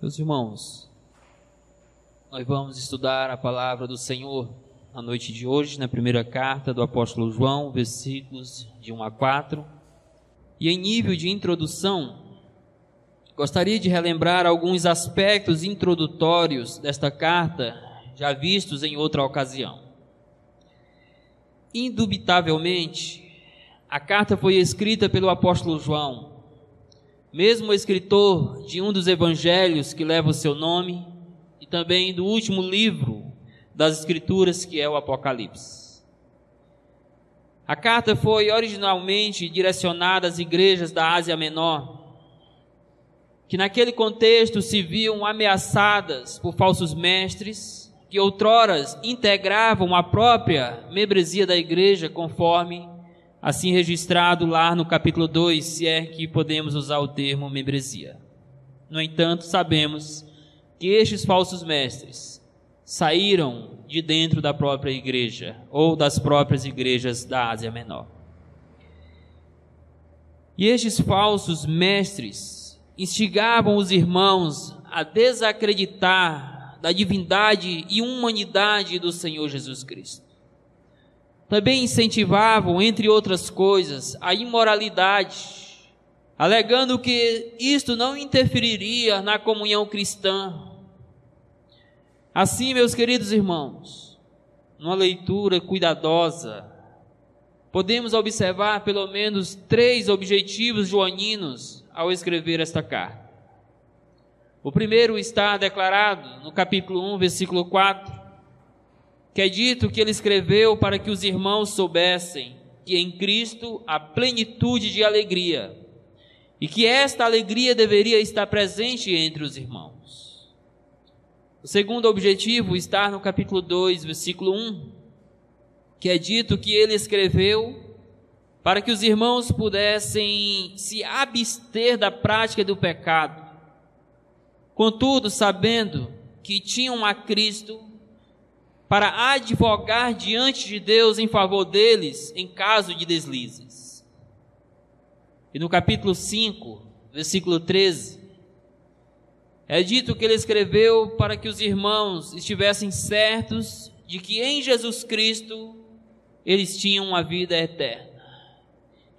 Meus irmãos, nós vamos estudar a palavra do Senhor na noite de hoje, na primeira carta do apóstolo João, versículos de 1 a 4. E em nível de introdução, gostaria de relembrar alguns aspectos introdutórios desta carta, já vistos em outra ocasião. Indubitavelmente, a carta foi escrita pelo apóstolo João mesmo o escritor de um dos evangelhos que leva o seu nome, e também do último livro das Escrituras, que é o Apocalipse. A carta foi originalmente direcionada às igrejas da Ásia Menor, que naquele contexto se viam ameaçadas por falsos mestres, que outroras integravam a própria membresia da igreja conforme assim registrado lá no capítulo 2, se é que podemos usar o termo membresia. No entanto, sabemos que estes falsos mestres saíram de dentro da própria igreja ou das próprias igrejas da Ásia Menor. E estes falsos mestres instigavam os irmãos a desacreditar da divindade e humanidade do Senhor Jesus Cristo também incentivavam, entre outras coisas, a imoralidade, alegando que isto não interferiria na comunhão cristã. Assim, meus queridos irmãos, numa leitura cuidadosa, podemos observar pelo menos três objetivos joaninos ao escrever esta carta. O primeiro está declarado no capítulo 1, versículo 4, que é dito que ele escreveu para que os irmãos soubessem que em Cristo há plenitude de alegria e que esta alegria deveria estar presente entre os irmãos. O segundo objetivo está no capítulo 2, versículo 1, que é dito que ele escreveu para que os irmãos pudessem se abster da prática do pecado. Contudo, sabendo que tinham a Cristo para advogar diante de Deus em favor deles em caso de deslizes. E no capítulo 5, versículo 13, é dito que ele escreveu para que os irmãos estivessem certos de que em Jesus Cristo eles tinham uma vida eterna.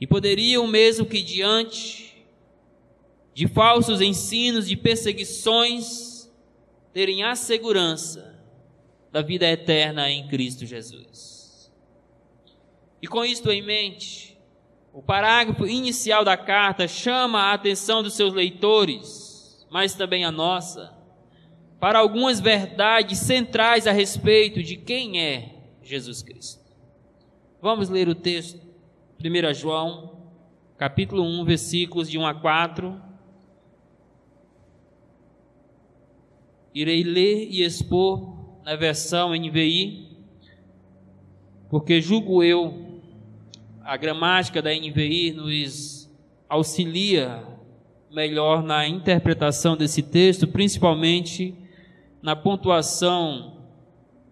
E poderiam, mesmo que diante de falsos ensinos, de perseguições, terem a segurança da vida eterna em Cristo Jesus. E com isto em mente, o parágrafo inicial da carta chama a atenção dos seus leitores, mas também a nossa, para algumas verdades centrais a respeito de quem é Jesus Cristo. Vamos ler o texto, 1 João, capítulo 1, versículos de 1 a 4. Irei ler e expor na versão NVI, porque julgo eu, a gramática da NVI nos auxilia melhor na interpretação desse texto, principalmente na pontuação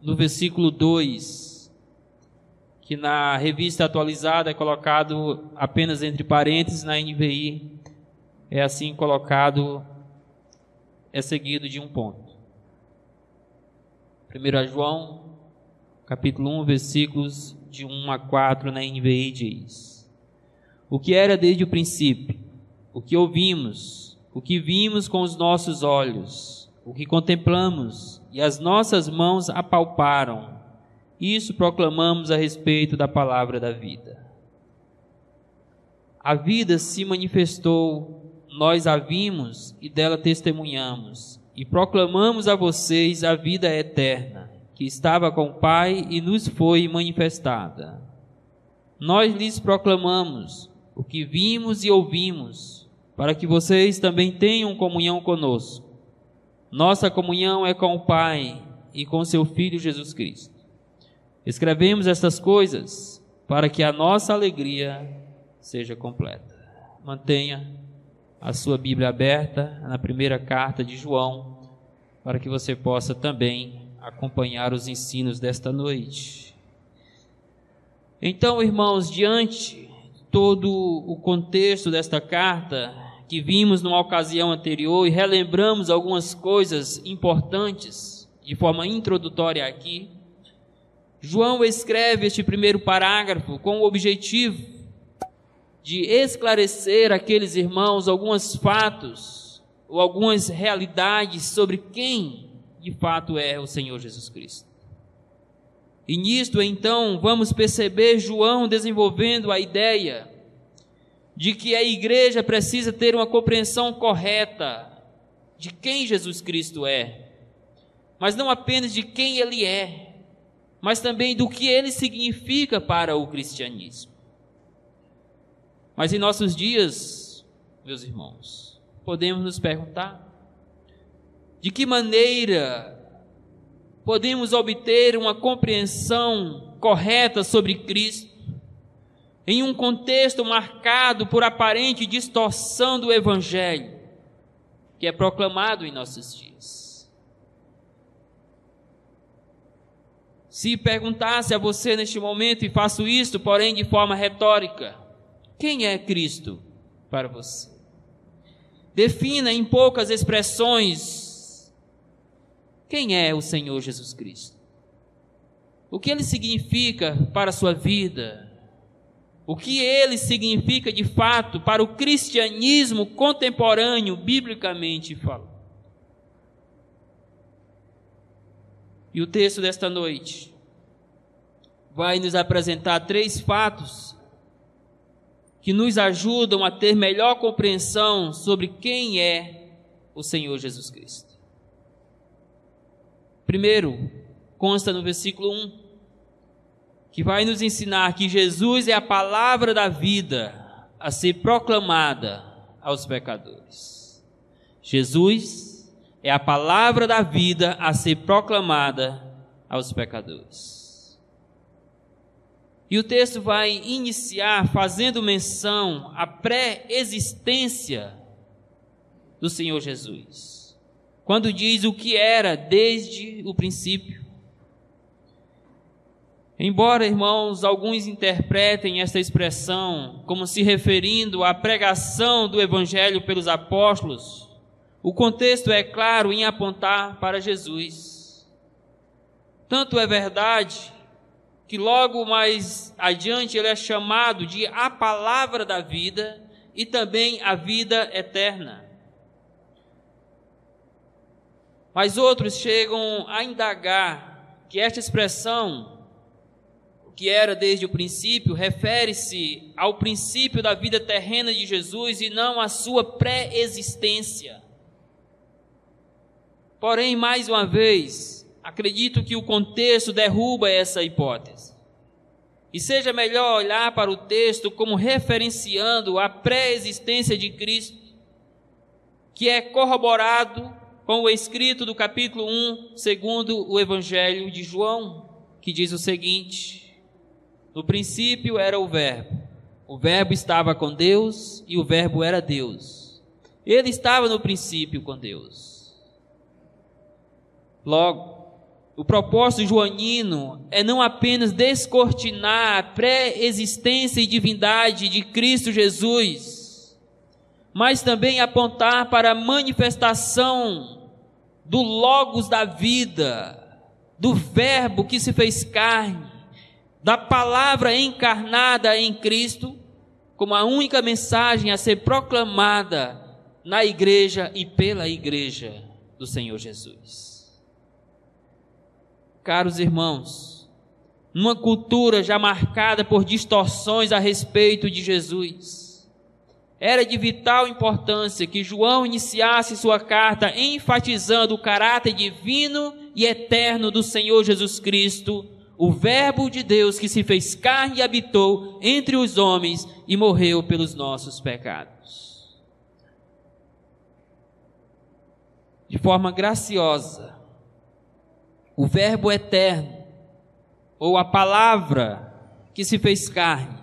no versículo 2, que na revista atualizada é colocado apenas entre parênteses, na NVI é assim colocado, é seguido de um ponto. 1 João, capítulo 1, versículos de 1 a 4 na NVI diz: O que era desde o princípio, o que ouvimos, o que vimos com os nossos olhos, o que contemplamos e as nossas mãos apalparam, isso proclamamos a respeito da palavra da vida. A vida se manifestou, nós a vimos e dela testemunhamos e proclamamos a vocês a vida eterna, que estava com o Pai e nos foi manifestada. Nós lhes proclamamos o que vimos e ouvimos, para que vocês também tenham comunhão conosco. Nossa comunhão é com o Pai e com seu Filho Jesus Cristo. Escrevemos estas coisas para que a nossa alegria seja completa. Mantenha a sua Bíblia aberta na primeira carta de João, para que você possa também acompanhar os ensinos desta noite. Então, irmãos, diante todo o contexto desta carta, que vimos numa ocasião anterior e relembramos algumas coisas importantes de forma introdutória aqui, João escreve este primeiro parágrafo com o objetivo de esclarecer aqueles irmãos alguns fatos ou algumas realidades sobre quem de fato é o Senhor Jesus Cristo. E nisto então vamos perceber João desenvolvendo a ideia de que a igreja precisa ter uma compreensão correta de quem Jesus Cristo é, mas não apenas de quem ele é, mas também do que ele significa para o cristianismo. Mas em nossos dias, meus irmãos, podemos nos perguntar de que maneira podemos obter uma compreensão correta sobre Cristo em um contexto marcado por aparente distorção do Evangelho que é proclamado em nossos dias. Se perguntasse a você neste momento, e faço isto, porém de forma retórica, quem é Cristo para você? Defina em poucas expressões quem é o Senhor Jesus Cristo. O que ele significa para a sua vida, o que ele significa de fato para o cristianismo contemporâneo, biblicamente falando. E o texto desta noite vai nos apresentar três fatos que nos ajudam a ter melhor compreensão sobre quem é o Senhor Jesus Cristo. Primeiro, consta no versículo 1 que vai nos ensinar que Jesus é a palavra da vida a ser proclamada aos pecadores. Jesus é a palavra da vida a ser proclamada aos pecadores. E o texto vai iniciar fazendo menção à pré-existência do Senhor Jesus. Quando diz o que era desde o princípio, Embora, irmãos, alguns interpretem esta expressão como se referindo à pregação do Evangelho pelos apóstolos, o contexto é claro em apontar para Jesus. Tanto é verdade que logo mais adiante ele é chamado de a palavra da vida e também a vida eterna. Mas outros chegam a indagar que esta expressão que era desde o princípio, refere-se ao princípio da vida terrena de Jesus e não à sua pré-existência. Porém, mais uma vez, acredito que o contexto derruba essa hipótese. E seja melhor olhar para o texto como referenciando a pré-existência de Cristo, que é corroborado com o escrito do capítulo 1, segundo o Evangelho de João, que diz o seguinte: no princípio era o Verbo. O Verbo estava com Deus e o Verbo era Deus. Ele estava no princípio com Deus. Logo, o propósito joanino é não apenas descortinar a pré-existência e divindade de Cristo Jesus, mas também apontar para a manifestação do Logos da vida, do Verbo que se fez carne, da palavra encarnada em Cristo como a única mensagem a ser proclamada na igreja e pela igreja do Senhor Jesus. Caros irmãos, numa cultura já marcada por distorções a respeito de Jesus, era de vital importância que João iniciasse sua carta enfatizando o caráter divino e eterno do Senhor Jesus Cristo o Verbo de Deus que se fez carne e habitou entre os homens e morreu pelos nossos pecados. De forma graciosa, o Verbo eterno, ou a palavra que se fez carne,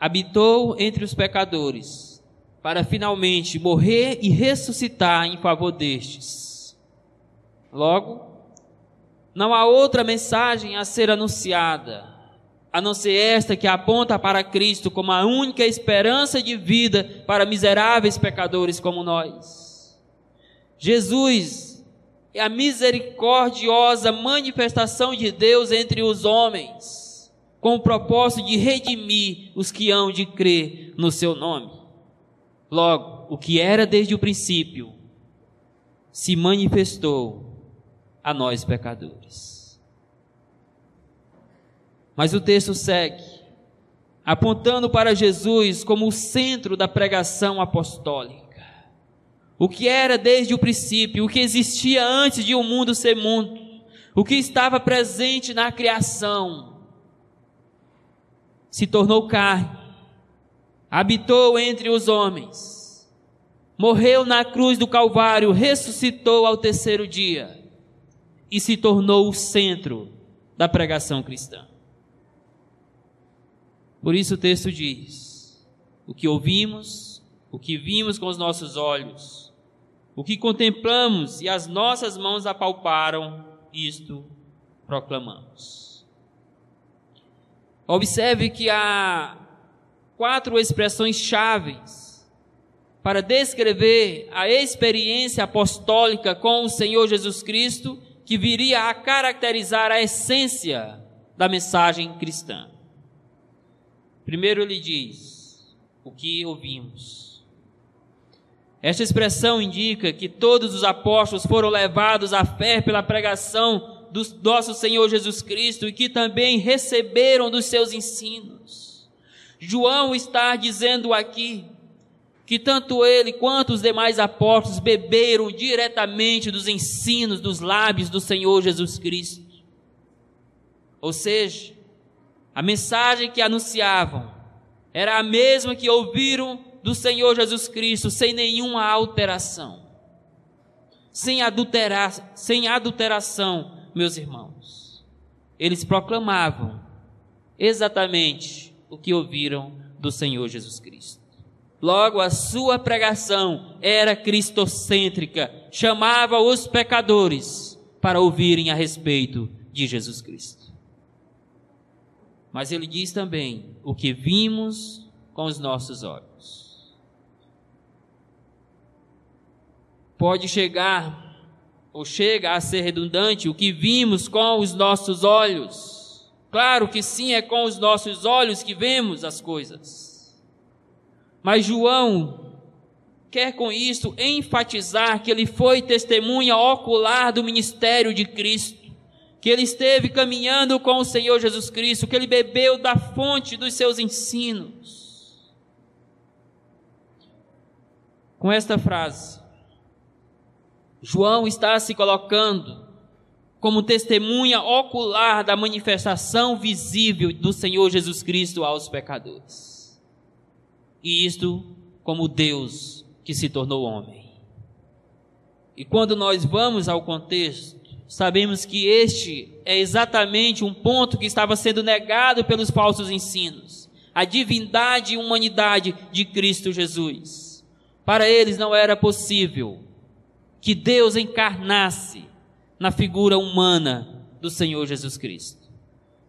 habitou entre os pecadores, para finalmente morrer e ressuscitar em favor destes. Logo, não há outra mensagem a ser anunciada, a não ser esta que aponta para Cristo como a única esperança de vida para miseráveis pecadores como nós. Jesus é a misericordiosa manifestação de Deus entre os homens, com o propósito de redimir os que hão de crer no seu nome. Logo, o que era desde o princípio se manifestou a nós pecadores. Mas o texto segue, apontando para Jesus como o centro da pregação apostólica. O que era desde o princípio, o que existia antes de o um mundo ser mundo, o que estava presente na criação, se tornou carne, habitou entre os homens, morreu na cruz do Calvário, ressuscitou ao terceiro dia e se tornou o centro da pregação cristã. Por isso o texto diz: o que ouvimos, o que vimos com os nossos olhos, o que contemplamos e as nossas mãos apalparam, isto proclamamos. Observe que há quatro expressões chaves para descrever a experiência apostólica com o Senhor Jesus Cristo, que viria a caracterizar a essência da mensagem cristã. Primeiro ele diz: o que ouvimos. Esta expressão indica que todos os apóstolos foram levados à fé pela pregação do nosso Senhor Jesus Cristo e que também receberam dos seus ensinos. João está dizendo aqui que tanto ele quanto os demais apóstolos beberam diretamente dos ensinos dos lábios do Senhor Jesus Cristo. Ou seja, a mensagem que anunciavam era a mesma que ouviram do Senhor Jesus Cristo, sem nenhuma alteração. Sem adulterar, sem adulteração, meus irmãos. Eles proclamavam exatamente o que ouviram do Senhor Jesus Cristo. Logo, a sua pregação era cristocêntrica, chamava os pecadores para ouvirem a respeito de Jesus Cristo. Mas ele diz também: o que vimos com os nossos olhos. Pode chegar, ou chega a ser redundante, o que vimos com os nossos olhos. Claro que sim, é com os nossos olhos que vemos as coisas. Mas João quer com isso enfatizar que ele foi testemunha ocular do ministério de Cristo que ele esteve caminhando com o Senhor Jesus Cristo, que ele bebeu da fonte dos seus ensinos. Com esta frase, João está se colocando como testemunha ocular da manifestação visível do Senhor Jesus Cristo aos pecadores. E isto como Deus que se tornou homem. E quando nós vamos ao contexto, sabemos que este é exatamente um ponto que estava sendo negado pelos falsos ensinos. A divindade e humanidade de Cristo Jesus. Para eles não era possível que Deus encarnasse na figura humana do Senhor Jesus Cristo.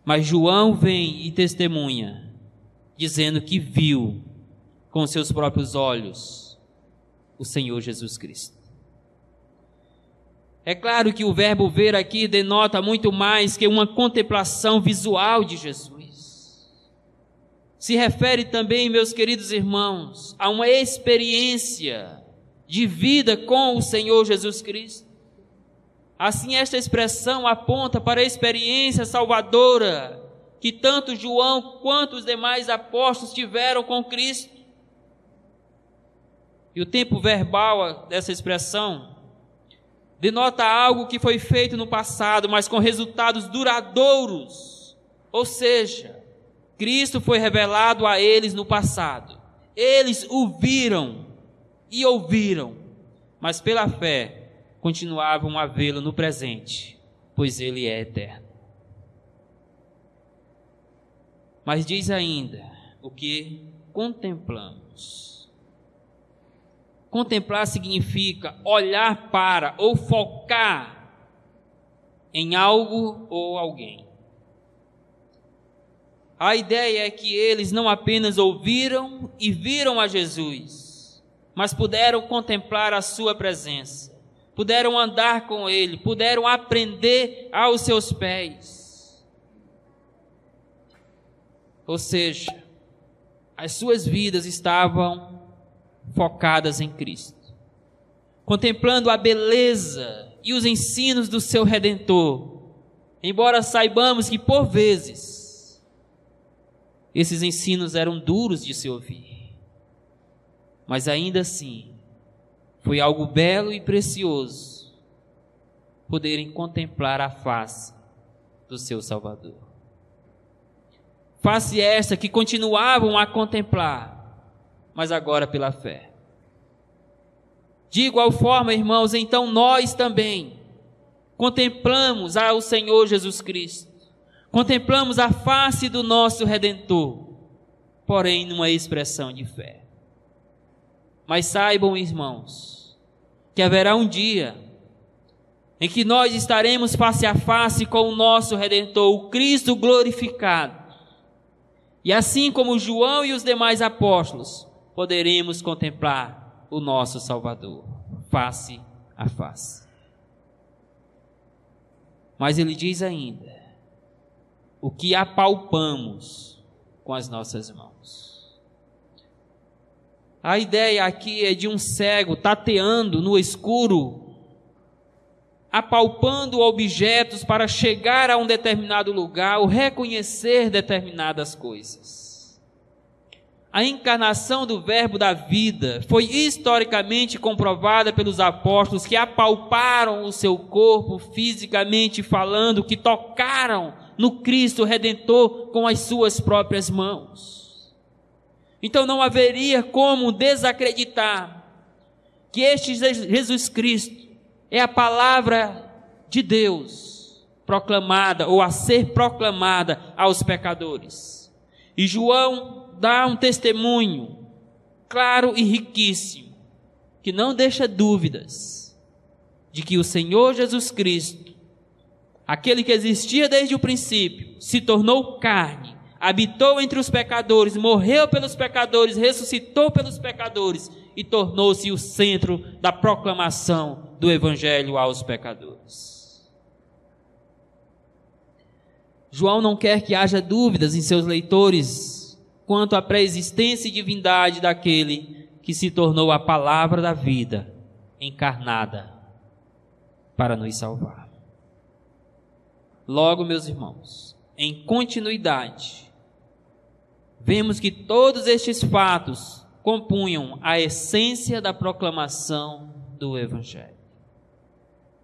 Mas João vem e testemunha, dizendo que viu com seus próprios olhos o Senhor Jesus Cristo. É claro que o verbo ver aqui denota muito mais que uma contemplação visual de Jesus. Se refere também, meus queridos irmãos, a uma experiência de vida com o Senhor Jesus Cristo. Assim, esta expressão aponta para a experiência salvadora que tanto João quanto os demais apóstolos tiveram com Cristo. E o tempo verbal dessa expressão denota algo que foi feito no passado, mas com resultados duradouros. Ou seja, Cristo foi revelado a eles no passado. Eles o viram e ouviram, mas pela fé continuavam a vê-lo no presente, pois ele é eterno. Mas diz ainda o que contemplamos. Contemplar significa olhar para ou focar em algo ou alguém. A ideia é que eles não apenas ouviram e viram a Jesus, mas puderam contemplar a sua presença, puderam andar com ele, puderam aprender aos seus pés. Ou seja, as suas vidas estavam focadas em Cristo, contemplando a beleza e os ensinos do seu redentor. Embora saibamos que por vezes esses ensinos eram duros de se ouvir, mas ainda assim foi algo belo e precioso poderem contemplar a face do seu Salvador. Face esta que continuavam a contemplar, mas agora pela fé. De igual forma, irmãos, então nós também contemplamos ao Senhor Jesus Cristo, contemplamos a face do nosso Redentor, porém numa expressão de fé. Mas saibam, irmãos, que haverá um dia em que nós estaremos face a face com o nosso Redentor, o Cristo glorificado. E assim como João e os demais apóstolos, poderemos contemplar o nosso Salvador, face a face. Mas ele diz ainda: o que apalpamos com as nossas mãos. A ideia aqui é de um cego tateando no escuro, apalpando objetos para chegar a um determinado lugar ou reconhecer determinadas coisas. A encarnação do Verbo da vida foi historicamente comprovada pelos apóstolos que apalparam o seu corpo fisicamente falando, que tocaram no Cristo Redentor com as suas próprias mãos. Então não haveria como desacreditar que este Jesus Cristo é a palavra de Deus proclamada ou a ser proclamada aos pecadores. E João dá um testemunho claro e riquíssimo, que não deixa dúvidas de que o Senhor Jesus Cristo, aquele que existia desde o princípio, se tornou carne, habitou entre os pecadores, morreu pelos pecadores, ressuscitou pelos pecadores e tornou-se o centro da proclamação do Evangelho aos pecadores. João não quer que haja dúvidas em seus leitores quanto à pré-existência e divindade daquele que se tornou a palavra da vida encarnada para nos salvar. Logo, meus irmãos, em continuidade, vemos que todos estes fatos compunham a essência da proclamação do Evangelho.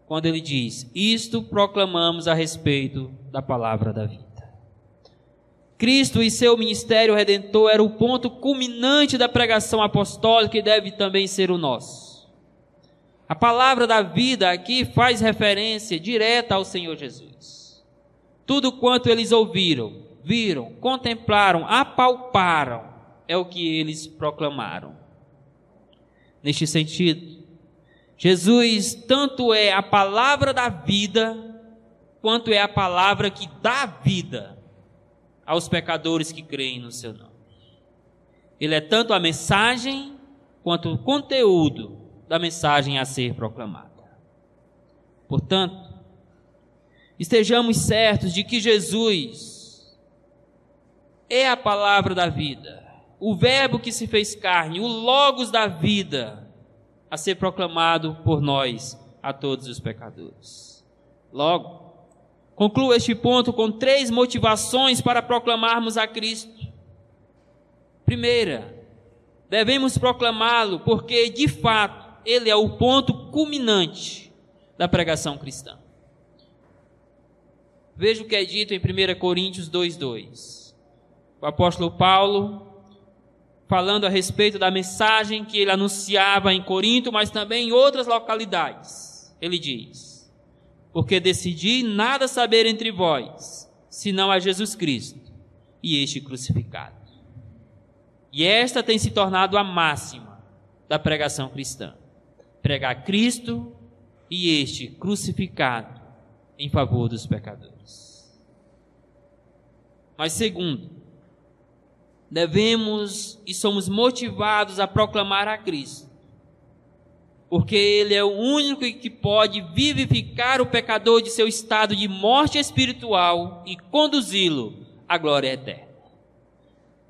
Quando ele diz: Isto proclamamos a respeito da palavra da vida. Cristo e seu ministério redentor era o ponto culminante da pregação apostólica e deve também ser o nosso. A palavra da vida aqui faz referência direta ao Senhor Jesus. Tudo quanto eles ouviram, viram, contemplaram, apalparam, é o que eles proclamaram. Neste sentido, Jesus tanto é a palavra da vida, quanto é a palavra que dá vida aos pecadores que creem no seu nome. Ele é tanto a mensagem quanto o conteúdo da mensagem a ser proclamada. Portanto, estejamos certos de que Jesus é a palavra da vida, o Verbo que se fez carne, o Logos da vida, a ser proclamado por nós, a todos os pecadores. Logo, Concluo este ponto com três motivações para proclamarmos a Cristo. Primeira, devemos proclamá-lo porque, de fato, ele é o ponto culminante da pregação cristã. Veja o que é dito em 1 Coríntios 2,2. O apóstolo Paulo, falando a respeito da mensagem que ele anunciava em Corinto, mas também em outras localidades, ele diz: porque decidi nada saber entre vós, senão a Jesus Cristo e este crucificado. E esta tem se tornado a máxima da pregação cristã: pregar Cristo e este crucificado em favor dos pecadores. Mas segundo, devemos e somos motivados a proclamar a Cristo, porque Ele é o único que pode vivificar o pecador de seu estado de morte espiritual e conduzi-lo à glória eterna.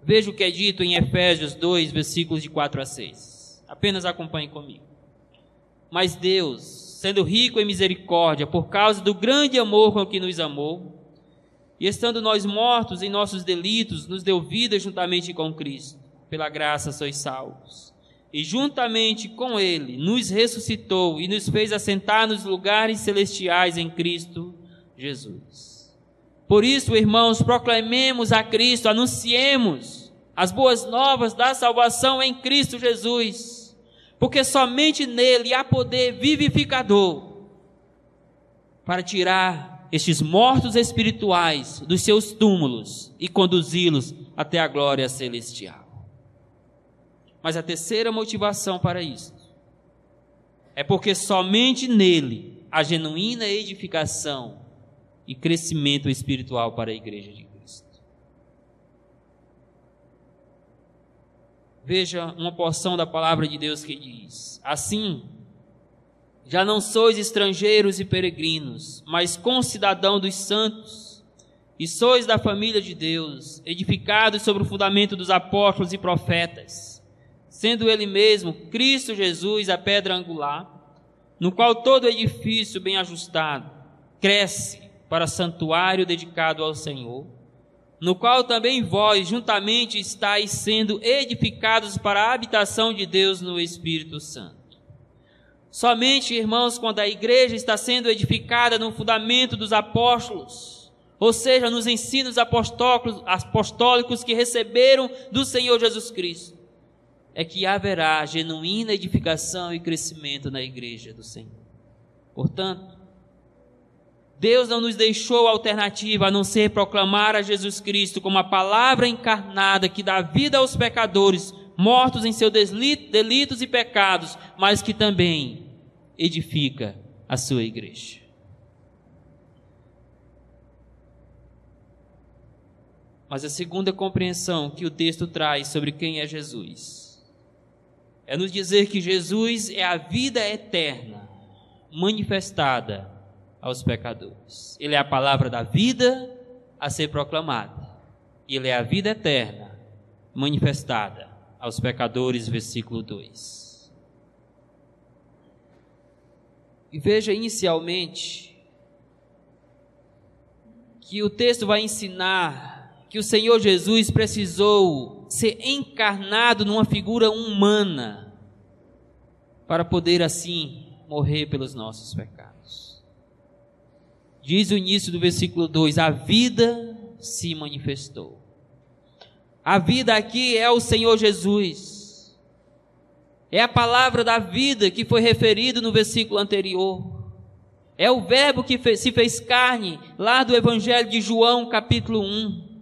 Veja o que é dito em Efésios 2, versículos de 4 a 6. Apenas acompanhe comigo. Mas Deus, sendo rico em misericórdia, por causa do grande amor com que nos amou, e estando nós mortos em nossos delitos, nos deu vida juntamente com Cristo. Pela graça sois salvos. E juntamente com Ele nos ressuscitou e nos fez assentar nos lugares celestiais em Cristo Jesus por isso, irmãos, proclamemos a Cristo, anunciemos as boas novas da salvação em Cristo Jesus, porque somente nele há poder vivificador para tirar estes mortos espirituais dos seus túmulos e conduzi-los até a glória celestial. Mas a terceira motivação para isso é porque somente nele a genuína edificação e crescimento espiritual para a igreja de Cristo. Veja uma porção da palavra de Deus que diz: Assim, já não sois estrangeiros e peregrinos, mas concidadão dos santos, e sois da família de Deus, edificados sobre o fundamento dos apóstolos e profetas, sendo Ele mesmo, Cristo Jesus, a pedra angular, no qual todo edifício bem ajustado cresce para santuário dedicado ao Senhor, no qual também vós juntamente estáis sendo edificados para a habitação de Deus no Espírito Santo. Somente, irmãos, quando a igreja está sendo edificada no fundamento dos apóstolos, ou seja, nos ensinos apostólicos, que receberam do Senhor Jesus Cristo, é que haverá genuína edificação e crescimento na igreja do Senhor. Portanto, Deus não nos deixou alternativa a não ser proclamar a Jesus Cristo como a palavra encarnada que dá vida aos pecadores, mortos em seus delitos e pecados, mas que também edifica a sua igreja. Mas a segunda compreensão que o texto traz sobre quem é Jesus é nos dizer que Jesus é a vida eterna manifestada aos pecadores. Ele é a palavra da vida a ser proclamada. Ele é a vida eterna manifestada aos pecadores, versículo 2. E veja inicialmente que o texto vai ensinar que o Senhor Jesus precisou ser encarnado numa figura humana para poder assim morrer pelos nossos pecados. Diz o início do versículo 2: A vida se manifestou. A vida aqui é o Senhor Jesus. É a palavra da vida que foi referido no versículo anterior. É o Verbo que se fez carne, lá do Evangelho de João, capítulo 1.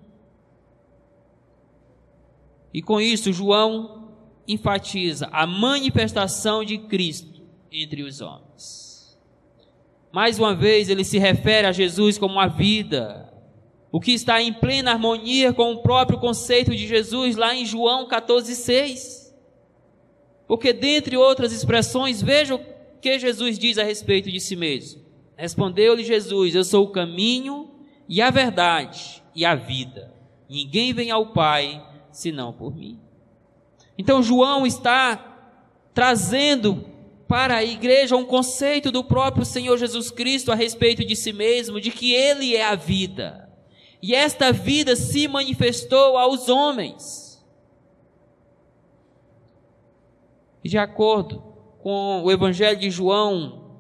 E com isso, João enfatiza a manifestação de Cristo entre os homens. Mais uma vez, ele se refere a Jesus como a vida, o que está em plena harmonia com o próprio conceito de Jesus lá em João 14,6. Porque, dentre outras expressões, veja o que Jesus diz a respeito de si mesmo. Respondeu-lhe Jesus: Eu sou o caminho e a verdade e a vida. Ninguém vem ao Pai senão por mim. Então, João está trazendo para a igreja um conceito do próprio Senhor Jesus Cristo a respeito de si mesmo, de que Ele é a vida. E esta vida se manifestou aos homens. De acordo com o Evangelho de João,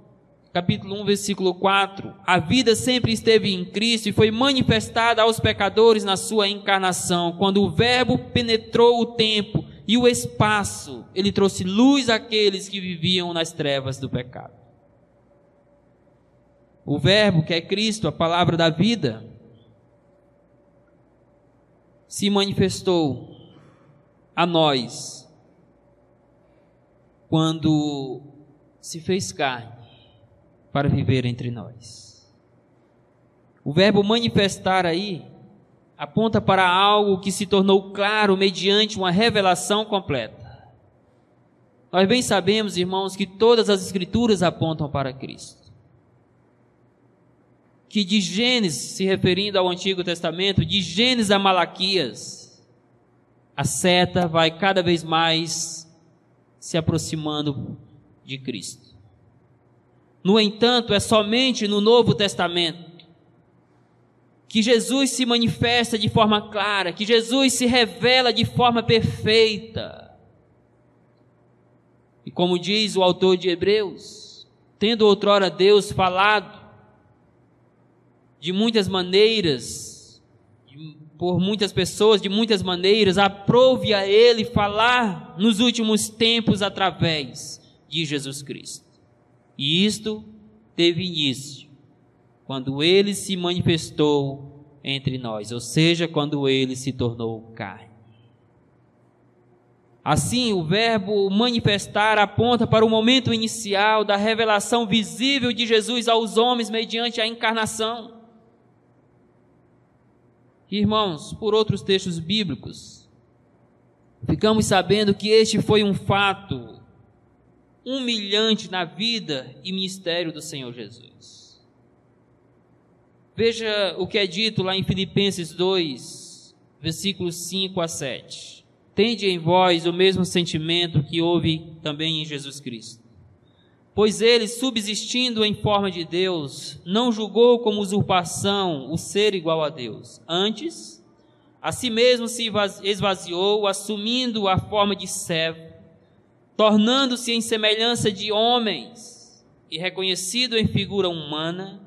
capítulo 1, versículo 4, a vida sempre esteve em Cristo e foi manifestada aos pecadores na sua encarnação, quando o Verbo penetrou o tempo e o espaço, ele trouxe luz àqueles que viviam nas trevas do pecado. O Verbo, que é Cristo, a palavra da vida, se manifestou a nós quando se fez carne para viver entre nós. O verbo manifestar aí aponta para algo que se tornou claro mediante uma revelação completa. Nós bem sabemos, irmãos, que todas as Escrituras apontam para Cristo. Que de Gênesis, se referindo ao Antigo Testamento, de Gênesis a Malaquias, a seta vai cada vez mais se aproximando de Cristo. No entanto, é somente no Novo Testamento que Jesus se manifesta de forma clara, que Jesus se revela de forma perfeita. E como diz o autor de Hebreus, tendo outrora Deus falado de muitas maneiras, por muitas pessoas, de muitas maneiras, aprove a Ele falar nos últimos tempos através de Jesus Cristo. E isto teve início quando ele se manifestou entre nós, ou seja, quando ele se tornou carne. Assim, o verbo manifestar aponta para o momento inicial da revelação visível de Jesus aos homens mediante a encarnação. Irmãos, por outros textos bíblicos, ficamos sabendo que este foi um fato humilhante na vida e ministério do Senhor Jesus. Veja o que é dito lá em Filipenses 2, versículos 5 a 7. Tende em vós o mesmo sentimento que houve também em Jesus Cristo. Pois ele, subsistindo em forma de Deus, não julgou como usurpação o ser igual a Deus. Antes, a si mesmo se esvaziou, assumindo a forma de servo, tornando-se em semelhança de homens e reconhecido em figura humana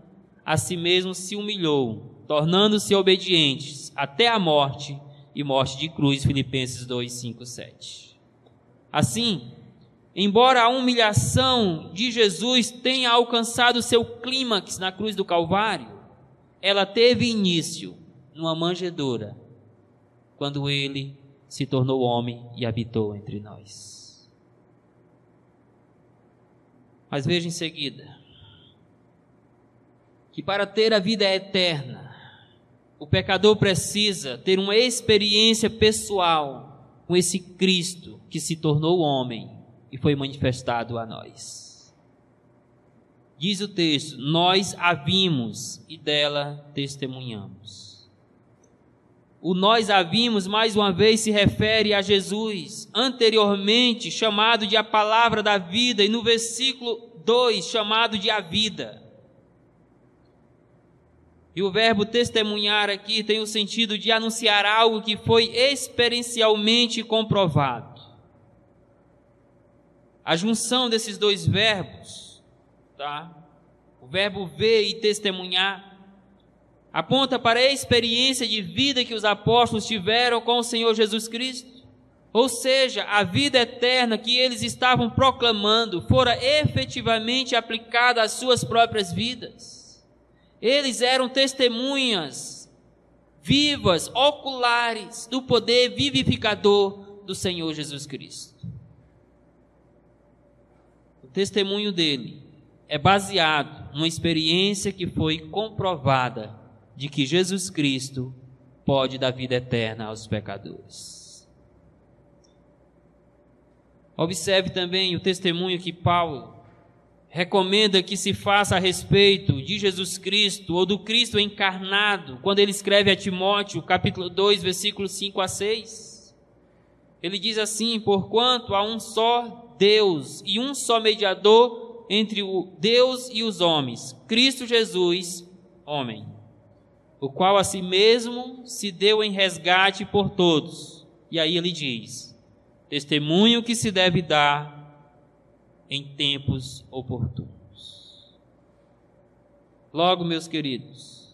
a si mesmo se humilhou, tornando-se obedientes até a morte e morte de cruz. Filipenses 2, 5, 7. Assim, embora a humilhação de Jesus tenha alcançado seu clímax na cruz do Calvário, ela teve início numa manjedoura, quando ele se tornou homem e habitou entre nós. Mas veja em seguida, que para ter a vida eterna, o pecador precisa ter uma experiência pessoal com esse Cristo que se tornou homem e foi manifestado a nós. Diz o texto: Nós a vimos e dela testemunhamos. O nós a vimos, mais uma vez, se refere a Jesus, anteriormente chamado de a palavra da vida, e no versículo 2 chamado de a vida. E o verbo testemunhar aqui tem o sentido de anunciar algo que foi experiencialmente comprovado. A junção desses dois verbos, tá? O verbo ver e testemunhar aponta para a experiência de vida que os apóstolos tiveram com o Senhor Jesus Cristo. Ou seja, a vida eterna que eles estavam proclamando fora efetivamente aplicada às suas próprias vidas. Eles eram testemunhas vivas, oculares do poder vivificador do Senhor Jesus Cristo. Testemunho dele é baseado numa experiência que foi comprovada de que Jesus Cristo pode dar vida eterna aos pecadores. Observe também o testemunho que Paulo recomenda que se faça a respeito de Jesus Cristo ou do Cristo encarnado, quando ele escreve a Timóteo, capítulo 2, versículos 5 a 6. Ele diz assim: Porquanto há um só Deus e um só mediador entre o Deus e os homens, Cristo Jesus, homem, o qual a si mesmo se deu em resgate por todos. E aí ele diz: Testemunho que se deve dar em tempos oportunos. Logo, meus queridos,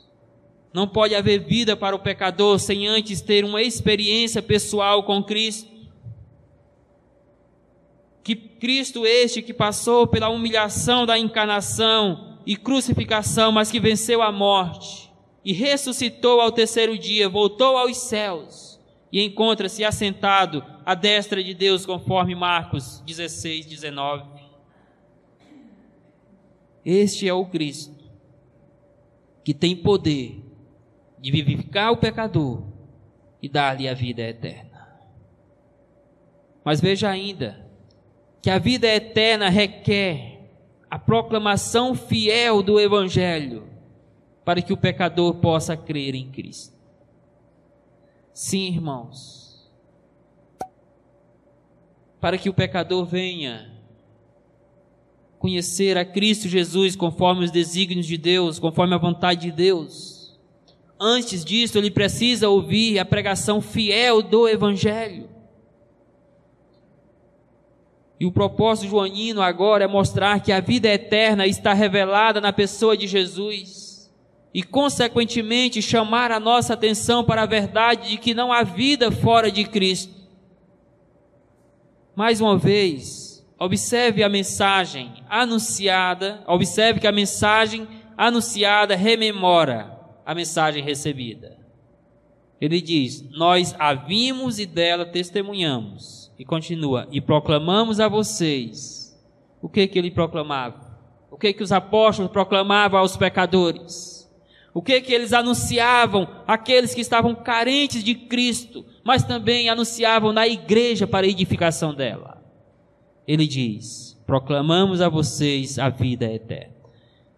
não pode haver vida para o pecador sem antes ter uma experiência pessoal com Cristo. Que Cristo este que passou pela humilhação da encarnação e crucificação, mas que venceu a morte e ressuscitou ao terceiro dia, voltou aos céus e encontra-se assentado à destra de Deus, conforme Marcos 16, 19. Este é o Cristo que tem poder de vivificar o pecador e dar-lhe a vida eterna. Mas veja ainda que a vida eterna requer a proclamação fiel do Evangelho para que o pecador possa crer em Cristo. Sim, irmãos, para que o pecador venha conhecer a Cristo Jesus conforme os desígnios de Deus, conforme a vontade de Deus. Antes disso, ele precisa ouvir a pregação fiel do Evangelho. E o propósito joanino agora é mostrar que a vida eterna está revelada na pessoa de Jesus e, consequentemente, chamar a nossa atenção para a verdade de que não há vida fora de Cristo. Mais uma vez, observe a mensagem anunciada, observe que a mensagem anunciada rememora a mensagem recebida. Ele diz: Nós a vimos e dela testemunhamos e continua: E proclamamos a vocês. O que que ele proclamava? O que que os apóstolos proclamavam aos pecadores? O que que eles anunciavam àqueles que estavam carentes de Cristo, mas também anunciavam na igreja para a edificação dela? Ele diz: Proclamamos a vocês a vida eterna,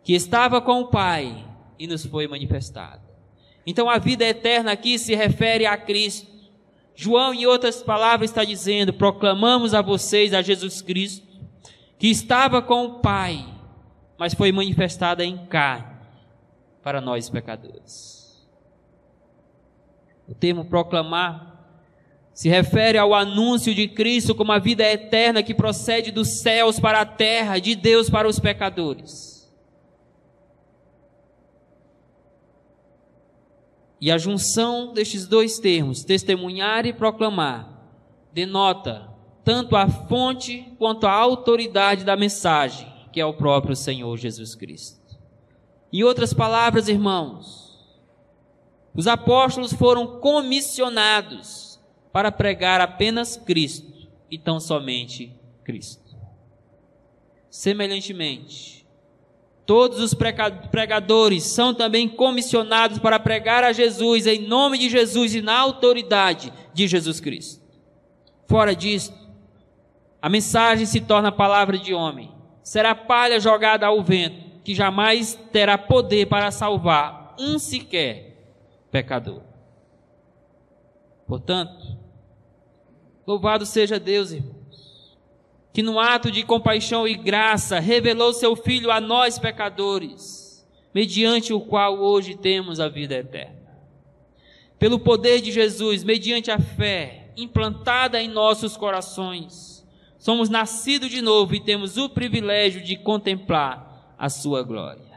que estava com o Pai e nos foi manifestada. Então a vida eterna aqui se refere a Cristo. João, em outras palavras, está dizendo: proclamamos a vocês a Jesus Cristo, que estava com o Pai, mas foi manifestada em carne para nós pecadores. O termo proclamar se refere ao anúncio de Cristo como a vida eterna que procede dos céus para a terra, de Deus para os pecadores. E a junção destes dois termos, testemunhar e proclamar, denota tanto a fonte quanto a autoridade da mensagem, que é o próprio Senhor Jesus Cristo. Em outras palavras, irmãos, os apóstolos foram comissionados para pregar apenas Cristo e tão somente Cristo. Semelhantemente, Todos os pregadores são também comissionados para pregar a Jesus em nome de Jesus e na autoridade de Jesus Cristo. Fora disso, a mensagem se torna palavra de homem, será palha jogada ao vento, que jamais terá poder para salvar um sequer pecador. Portanto, louvado seja Deus, irmão que no ato de compaixão e graça revelou seu Filho a nós pecadores, mediante o qual hoje temos a vida eterna. Pelo poder de Jesus, mediante a fé implantada em nossos corações, somos nascidos de novo e temos o privilégio de contemplar a sua glória.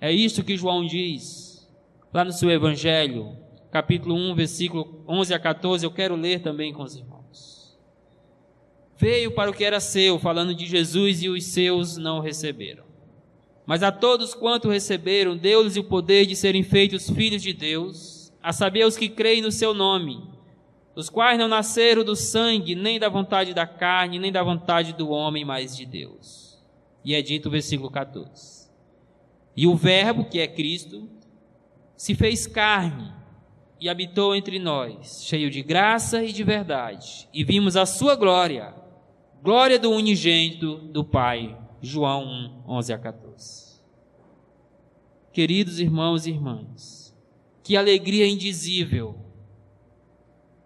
É isso que João diz lá no seu Evangelho, capítulo 1, versículo 11 a 14. Eu quero ler também com os irmãos veio para o que era seu, falando de Jesus, e os seus não receberam. Mas a todos quanto receberam, deu-lhes o poder de serem feitos filhos de Deus, a saber, os que creem no seu nome, os quais não nasceram do sangue, nem da vontade da carne, nem da vontade do homem, mas de Deus. E é dito o versículo 14. E o Verbo, que é Cristo, se fez carne e habitou entre nós, cheio de graça e de verdade, e vimos a sua glória Glória do unigênito do Pai. João 1, 11 a 14. Queridos irmãos e irmãs, que alegria indizível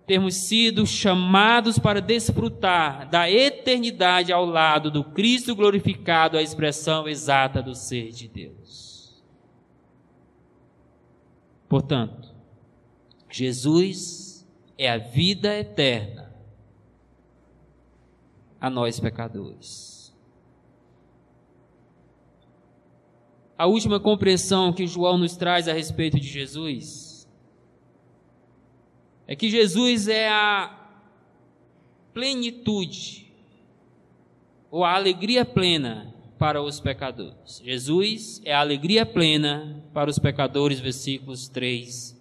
termos sido chamados para desfrutar da eternidade ao lado do Cristo glorificado, a expressão exata do ser de Deus. Portanto, Jesus é a vida eterna a nós pecadores. A última compreensão que João nos traz a respeito de Jesus é que Jesus é a plenitude ou a alegria plena para os pecadores. Jesus é a alegria plena para os pecadores, versículos 3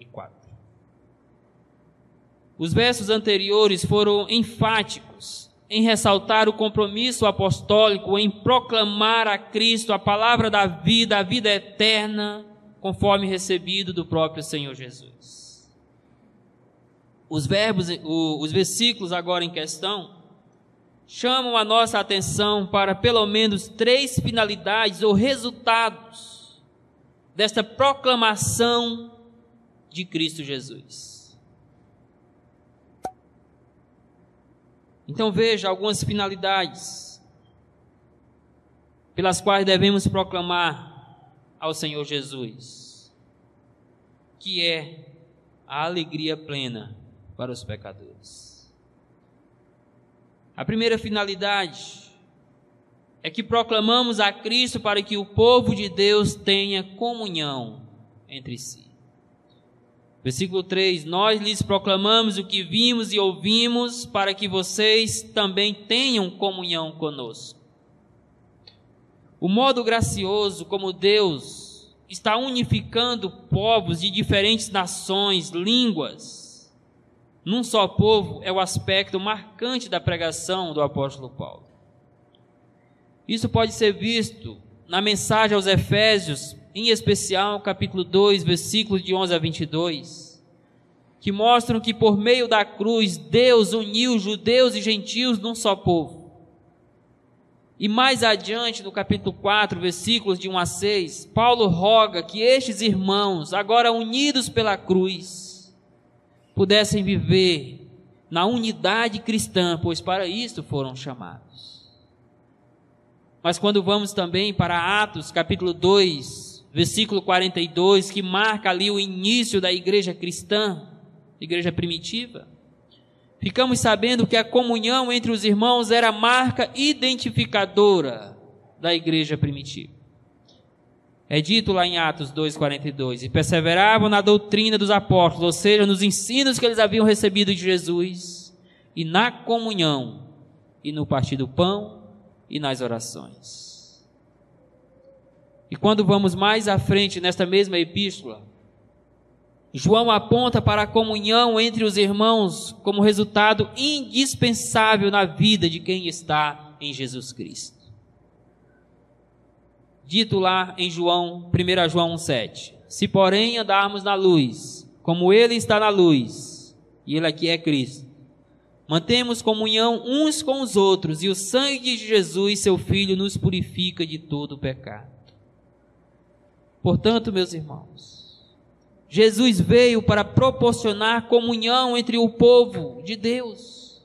e 4. Os versos anteriores foram enfáticos em ressaltar o compromisso apostólico em proclamar a Cristo a palavra da vida, a vida eterna, conforme recebido do próprio Senhor Jesus. os verbos, os versículos agora em questão, chamam a nossa atenção para pelo menos três finalidades ou resultados desta proclamação de Cristo Jesus. Então veja algumas finalidades pelas quais devemos proclamar ao Senhor Jesus, que é a alegria plena para os pecadores. A primeira finalidade é que proclamamos a Cristo para que o povo de Deus tenha comunhão entre si. Versículo 3: Nós lhes proclamamos o que vimos e ouvimos, para que vocês também tenham comunhão conosco. O modo gracioso como Deus está unificando povos de diferentes nações, línguas, num só povo é o aspecto marcante da pregação do apóstolo Paulo. Isso pode ser visto na mensagem aos Efésios, em especial capítulo 2, versículos de 11 a 22, que mostram que por meio da cruz Deus uniu judeus e gentios num só povo. E mais adiante, no capítulo 4, versículos de 1 a 6, Paulo roga que estes irmãos, agora unidos pela cruz, pudessem viver na unidade cristã, pois para isto foram chamados. Mas quando vamos também para Atos, capítulo 2, versículo 42, que marca ali o início da igreja cristã, igreja primitiva, ficamos sabendo que a comunhão entre os irmãos era a marca identificadora da igreja primitiva. É dito lá em Atos 2,42: E perseveravam na doutrina dos apóstolos, ou seja, nos ensinos que eles haviam recebido de Jesus, e na comunhão, e no partir do pão, e nas orações. E quando vamos mais à frente nesta mesma epístola, João aponta para a comunhão entre os irmãos como resultado indispensável na vida de quem está em Jesus Cristo dito lá em João, 1 João 1,7. Se porém andarmos na luz, como Ele está na luz, e Ele aqui é Cristo, mantemos comunhão uns com os outros, e o sangue de Jesus, seu Filho, nos purifica de todo o pecado. Portanto, meus irmãos, Jesus veio para proporcionar comunhão entre o povo de Deus.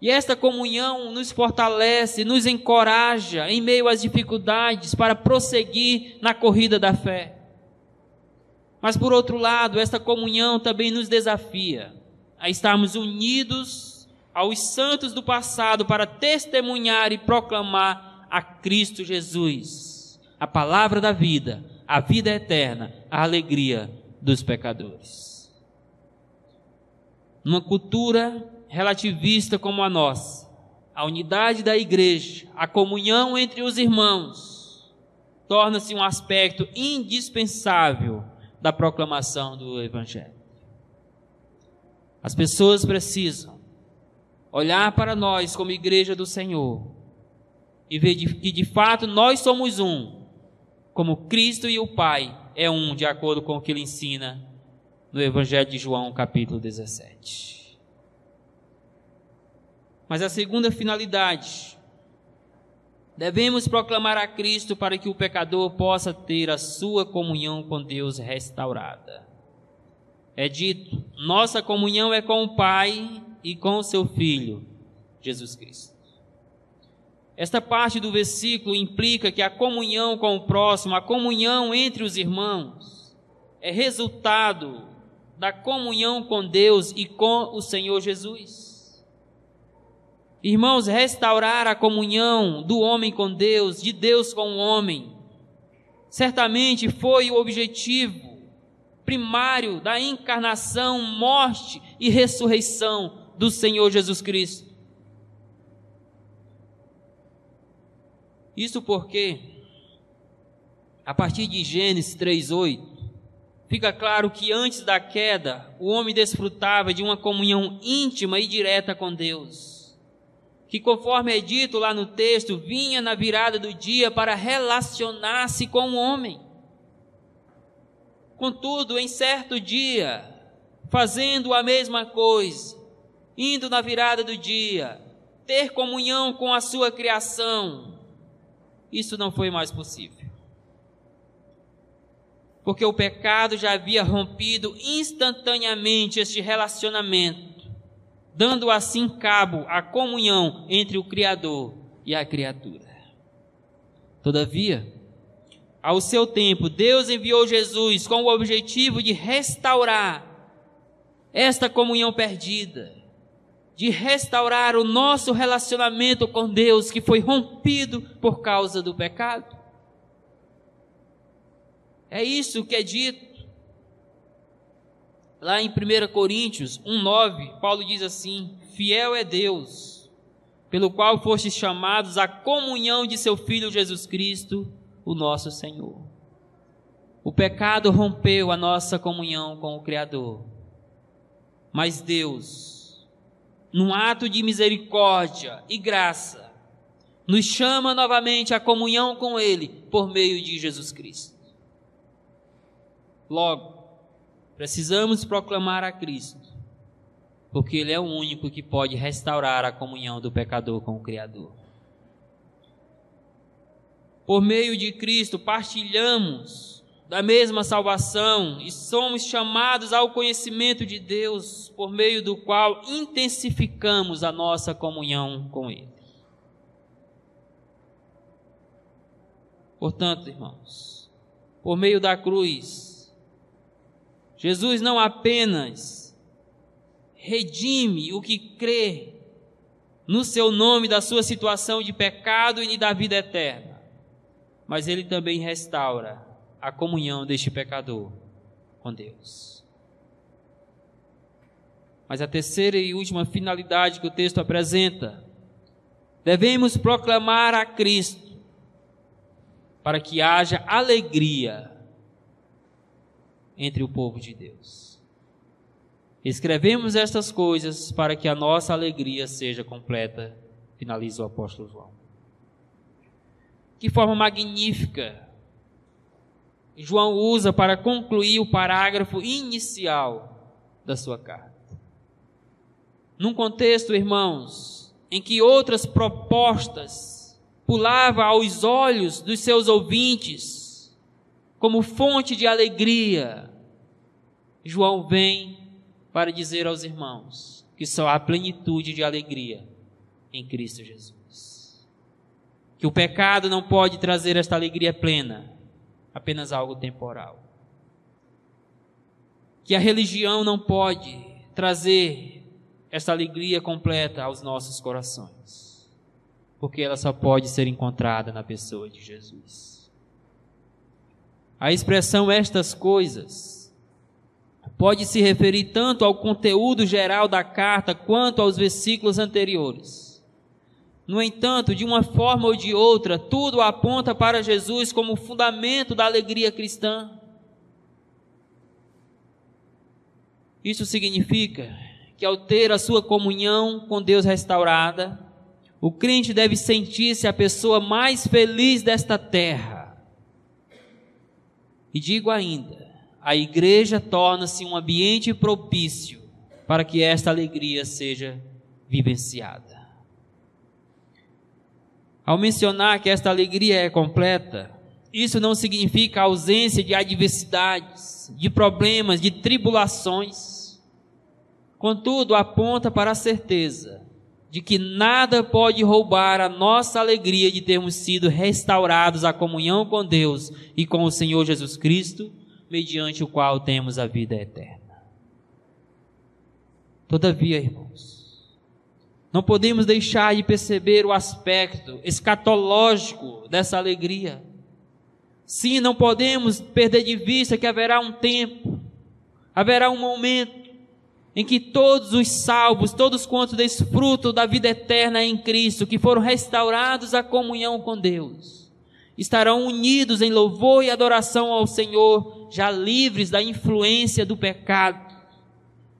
E esta comunhão nos fortalece, nos encoraja em meio às dificuldades para prosseguir na corrida da fé. Mas por outro lado, esta comunhão também nos desafia a estarmos unidos aos santos do passado para testemunhar e proclamar a Cristo Jesus, a palavra da vida, a vida eterna, a alegria dos pecadores. Numa cultura relativista como a nossa, a unidade da igreja, a comunhão entre os irmãos, torna-se um aspecto indispensável da proclamação do Evangelho. As pessoas precisam olhar para nós como igreja do Senhor e ver que de fato nós somos um, como Cristo e o Pai é um, de acordo com o que ele ensina no Evangelho de João, capítulo 17. Mas a segunda finalidade, devemos proclamar a Cristo para que o pecador possa ter a sua comunhão com Deus restaurada. É dito: nossa comunhão é com o Pai e com o seu Filho, Jesus Cristo. Esta parte do versículo implica que a comunhão com o próximo, a comunhão entre os irmãos, é resultado da comunhão com Deus e com o Senhor Jesus. Irmãos, restaurar a comunhão do homem com Deus, de Deus com o homem, certamente foi o objetivo primário da encarnação, morte e ressurreição do Senhor Jesus Cristo. Isso porque, a partir de Gênesis 3,8, fica claro que antes da queda, o homem desfrutava de uma comunhão íntima e direta com Deus que, conforme é dito lá no texto, vinha na virada do dia para relacionar-se com o homem. Contudo, em certo dia, fazendo a mesma coisa, indo na virada do dia, ter comunhão com a sua criação, isso não foi mais possível. Porque o pecado já havia rompido instantaneamente este relacionamento, dando assim cabo à comunhão entre o Criador e a criatura. Todavia, ao seu tempo, Deus enviou Jesus com o objetivo de restaurar esta comunhão perdida, de restaurar o nosso relacionamento com Deus que foi rompido por causa do pecado. É isso que é dito. Lá em 1 Coríntios 1,9, Paulo diz assim: Fiel é Deus, pelo qual fostes chamados à comunhão de seu Filho Jesus Cristo, o nosso Senhor. O pecado rompeu a nossa comunhão com o Criador. Mas Deus, num ato de misericórdia e graça, nos chama novamente à comunhão com Ele por meio de Jesus Cristo. Logo, precisamos proclamar a Cristo, porque Ele é o único que pode restaurar a comunhão do pecador com o Criador. Por meio de Cristo, partilhamos da mesma salvação e somos chamados ao conhecimento de Deus, por meio do qual intensificamos a nossa comunhão com Ele. Portanto, irmãos, por meio da cruz, Jesus não apenas redime o que crê no seu nome da sua situação de pecado e da vida eterna, mas ele também restaura a comunhão deste pecador com Deus. Mas a terceira e última finalidade que o texto apresenta, devemos proclamar a Cristo para que haja alegria entre o povo de Deus. Escrevemos estas coisas para que a nossa alegria seja completa, finaliza o apóstolo João. Que forma magnífica João usa para concluir o parágrafo inicial da sua carta. Num contexto, irmãos, em que outras propostas pulavam aos olhos dos seus ouvintes como fonte de alegria, João vem para dizer aos irmãos que só há plenitude de alegria em Cristo Jesus. Que o pecado não pode trazer esta alegria plena apenas algo temporal. Que a religião não pode trazer essa alegria completa aos nossos corações, porque ela só pode ser encontrada na pessoa de Jesus. A expressão estas coisas pode se referir tanto ao conteúdo geral da carta quanto aos versículos anteriores. No entanto, de uma forma ou de outra, tudo aponta para Jesus como fundamento da alegria cristã. Isso significa que ao ter a sua comunhão com Deus restaurada, o crente deve sentir-se a pessoa mais feliz desta terra. E digo ainda, a igreja torna-se um ambiente propício para que esta alegria seja vivenciada. Ao mencionar que esta alegria é completa, isso não significa ausência de adversidades, de problemas, de tribulações. Contudo, aponta para a certeza de que nada pode roubar a nossa alegria de termos sido restaurados à comunhão com Deus e com o Senhor Jesus Cristo, mediante o qual temos a vida eterna. Todavia, irmãos, não podemos deixar de perceber o aspecto escatológico dessa alegria. Sim, não podemos perder de vista que haverá um tempo, haverá um momento em que todos os salvos, todos quantos desfrutam da vida eterna em Cristo, que foram restaurados à comunhão com Deus, estarão unidos em louvor e adoração ao Senhor, já livres da influência do pecado,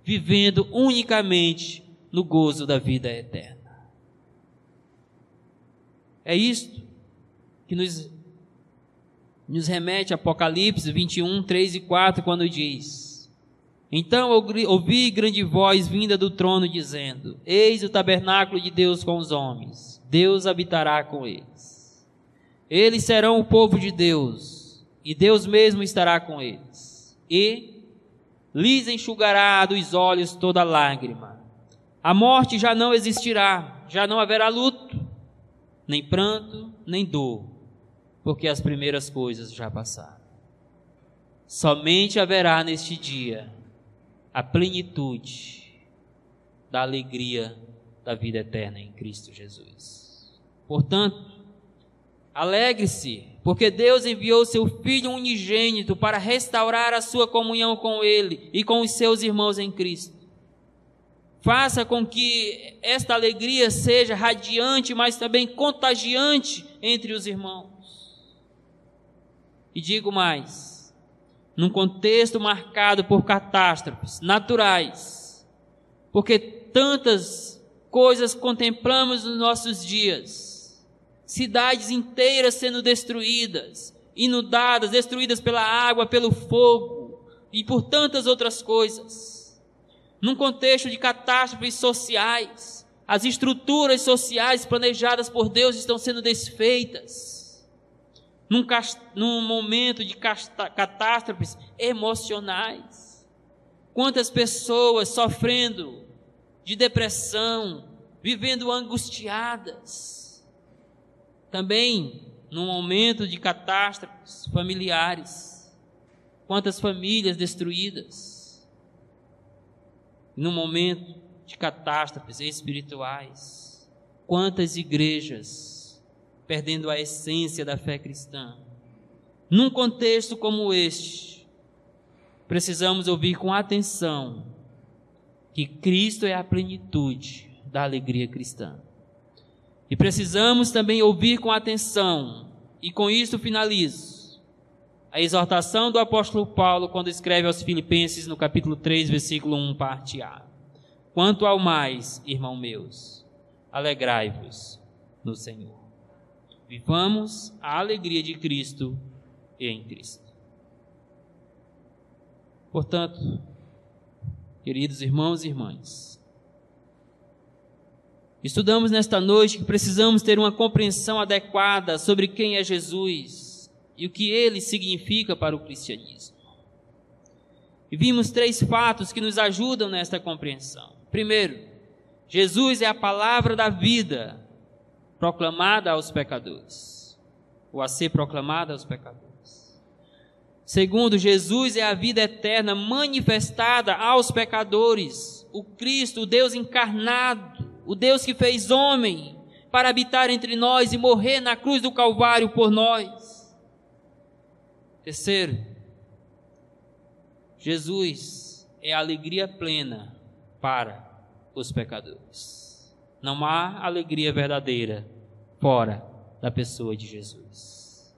vivendo unicamente no gozo da vida eterna. É isto que nos, nos remete a Apocalipse 21, 3 e 4, quando diz: Então ouvi grande voz vinda do trono dizendo: Eis o tabernáculo de Deus com os homens. Deus habitará com eles. Eles serão o povo de Deus, e Deus mesmo estará com eles. E lhes enxugará dos olhos toda lágrima. A morte já não existirá, já não haverá luto, nem pranto, nem dor, porque as primeiras coisas já passaram. Somente haverá neste dia a plenitude da alegria da vida eterna em Cristo Jesus. Portanto, alegre-se, porque Deus enviou seu Filho unigênito para restaurar a sua comunhão com Ele e com os seus irmãos em Cristo. Faça com que esta alegria seja radiante, mas também contagiante entre os irmãos. E digo mais, num contexto marcado por catástrofes naturais, porque tantas coisas contemplamos nos nossos dias, cidades inteiras sendo destruídas, inundadas, destruídas pela água, pelo fogo e por tantas outras coisas. Num contexto de catástrofes sociais, as estruturas sociais planejadas por Deus estão sendo desfeitas num, num momento de catástrofes emocionais. Quantas pessoas sofrendo de depressão, vivendo angustiadas. Também num momento de catástrofes familiares. Quantas famílias destruídas. Num momento de catástrofes espirituais. Quantas igrejas perdendo a essência da fé cristã. Num contexto como este, precisamos ouvir com atenção que Cristo é a plenitude da alegria cristã. E precisamos também ouvir com atenção, e com isso finalizo, a exortação do apóstolo Paulo quando escreve aos Filipenses no capítulo 3, versículo 1, parte A. Quanto ao mais, irmão meus, alegrai-vos no Senhor. Vivamos a alegria de Cristo e em Cristo. Portanto, queridos irmãos e irmãs, estudamos nesta noite que precisamos ter uma compreensão adequada sobre quem é Jesus e o que ele significa para o cristianismo. E vimos três fatos que nos ajudam nesta compreensão. Primeiro, Jesus é a palavra da vida proclamada aos pecadores, ou a ser proclamada aos pecadores. Segundo, Jesus é a vida eterna manifestada aos pecadores, o Cristo, o Deus encarnado, o Deus que fez homem para habitar entre nós e morrer na cruz do Calvário por nós. Terceiro, Jesus é a alegria plena para os pecadores. Não há alegria verdadeira fora da pessoa de Jesus.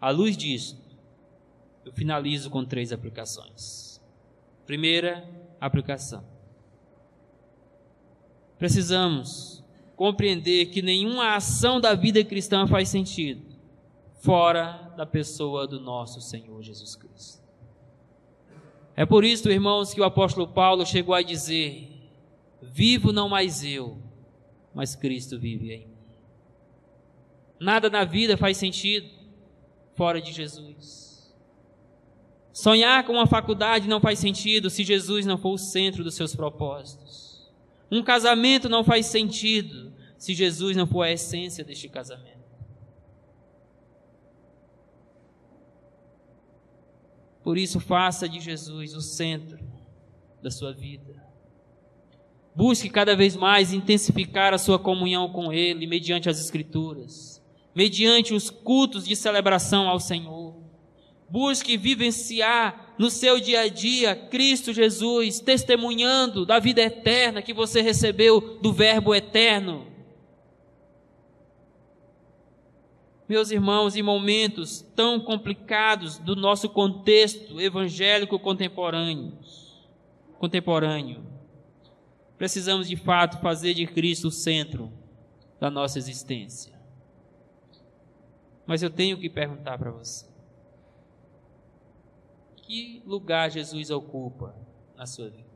À luz disso, eu finalizo com três aplicações. Primeira aplicação. Precisamos compreender que nenhuma ação da vida cristã faz sentido fora da pessoa do nosso Senhor Jesus Cristo. É por isso, irmãos, que o apóstolo Paulo chegou a dizer: Vivo não mais eu, mas Cristo vive em mim. Nada na vida faz sentido fora de Jesus. Sonhar com uma faculdade não faz sentido se Jesus não for o centro dos seus propósitos. Um casamento não faz sentido se Jesus não for a essência deste casamento. Por isso, faça de Jesus o centro da sua vida. Busque cada vez mais intensificar a sua comunhão com Ele mediante as Escrituras, mediante os cultos de celebração ao Senhor. Busque vivenciar no seu dia a dia Cristo Jesus, testemunhando da vida eterna que você recebeu do Verbo eterno. Meus irmãos, em momentos tão complicados do nosso contexto evangélico contemporâneo, contemporâneo, precisamos de fato fazer de Cristo o centro da nossa existência. Mas eu tenho que perguntar para você: que lugar Jesus ocupa na sua vida?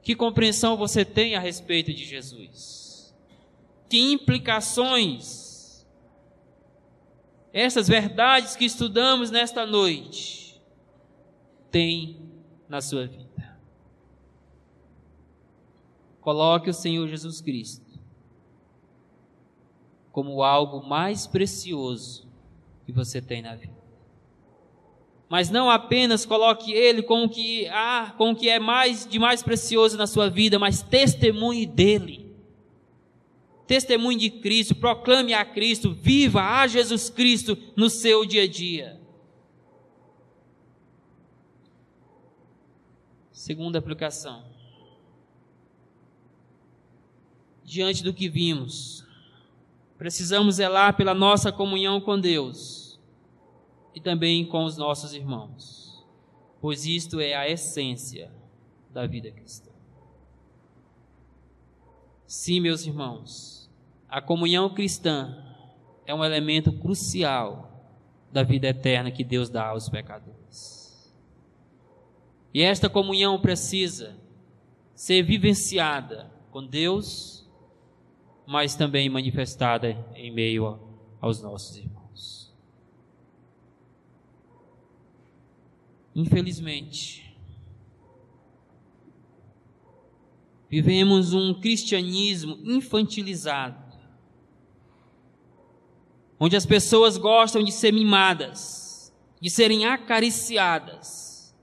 Que compreensão você tem a respeito de Jesus? Que implicações essas verdades que estudamos nesta noite têm na sua vida? Coloque o Senhor Jesus Cristo como algo mais precioso que você tem na vida. Mas não apenas coloque ele com o que há, com o que é mais de mais precioso na sua vida, mas testemunhe dele. Testemunhe de Cristo, proclame a Cristo, viva a Jesus Cristo no seu dia a dia. Segunda aplicação. diante do que vimos. Precisamos zelar pela nossa comunhão com Deus e também com os nossos irmãos, pois isto é a essência da vida cristã. Sim, meus irmãos, a comunhão cristã é um elemento crucial da vida eterna que Deus dá aos pecadores. E esta comunhão precisa ser vivenciada com Deus mas também manifestada em meio aos nossos irmãos. Infelizmente, vivemos um cristianismo infantilizado, onde as pessoas gostam de ser mimadas, de serem acariciadas,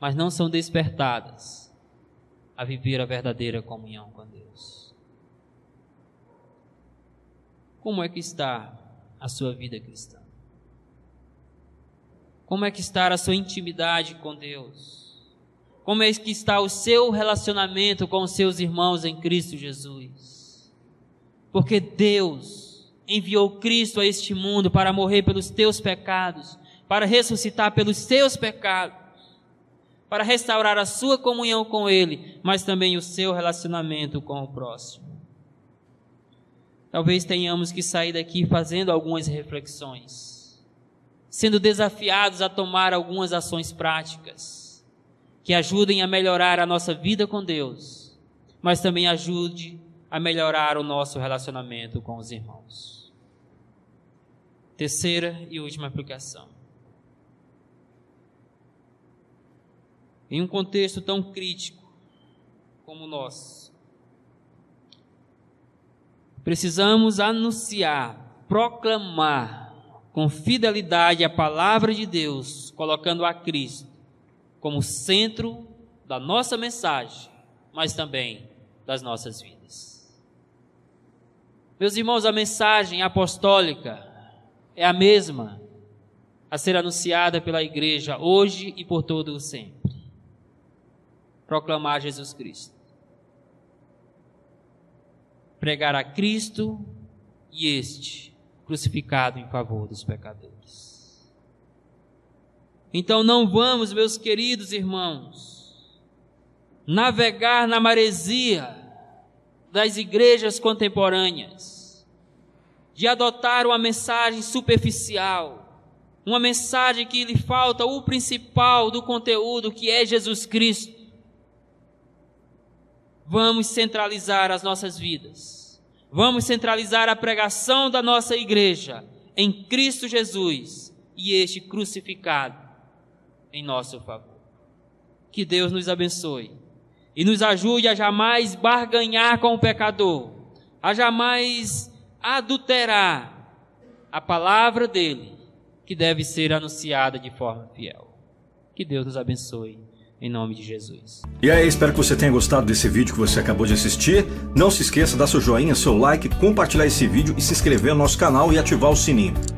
mas não são despertadas a viver a verdadeira comunhão com Deus. Como é que está a sua vida cristã? Como é que está a sua intimidade com Deus? Como é que está o seu relacionamento com os seus irmãos em Cristo Jesus? Porque Deus enviou Cristo a este mundo para morrer pelos teus pecados, para ressuscitar pelos seus pecados, para restaurar a sua comunhão com Ele, mas também o seu relacionamento com o próximo. Talvez tenhamos que sair daqui fazendo algumas reflexões, sendo desafiados a tomar algumas ações práticas que ajudem a melhorar a nossa vida com Deus, mas também ajude a melhorar o nosso relacionamento com os irmãos. Terceira e última aplicação. Em um contexto tão crítico como o nosso, Precisamos anunciar, proclamar com fidelidade a palavra de Deus, colocando a Cristo como centro da nossa mensagem, mas também das nossas vidas. Meus irmãos, a mensagem apostólica é a mesma a ser anunciada pela igreja hoje e por todo o sempre. Proclamar Jesus Cristo pregar a Cristo e este crucificado em favor dos pecadores. Então não vamos, meus queridos irmãos, navegar na maresia das igrejas contemporâneas, de adotar uma mensagem superficial, uma mensagem que lhe falta o principal do conteúdo, que é Jesus Cristo vamos centralizar as nossas vidas. Vamos centralizar a pregação da nossa igreja em Cristo Jesus e este crucificado em nosso favor. Que Deus nos abençoe e nos ajude a jamais barganhar com o pecador, a jamais adulterar a palavra dele, que deve ser anunciada de forma fiel. Que Deus nos abençoe em nome de Jesus. E aí, espero que você tenha gostado desse vídeo que você acabou de assistir. Não se esqueça de dar seu joinha, seu like, compartilhar esse vídeo e se inscrever no nosso canal e ativar o sininho.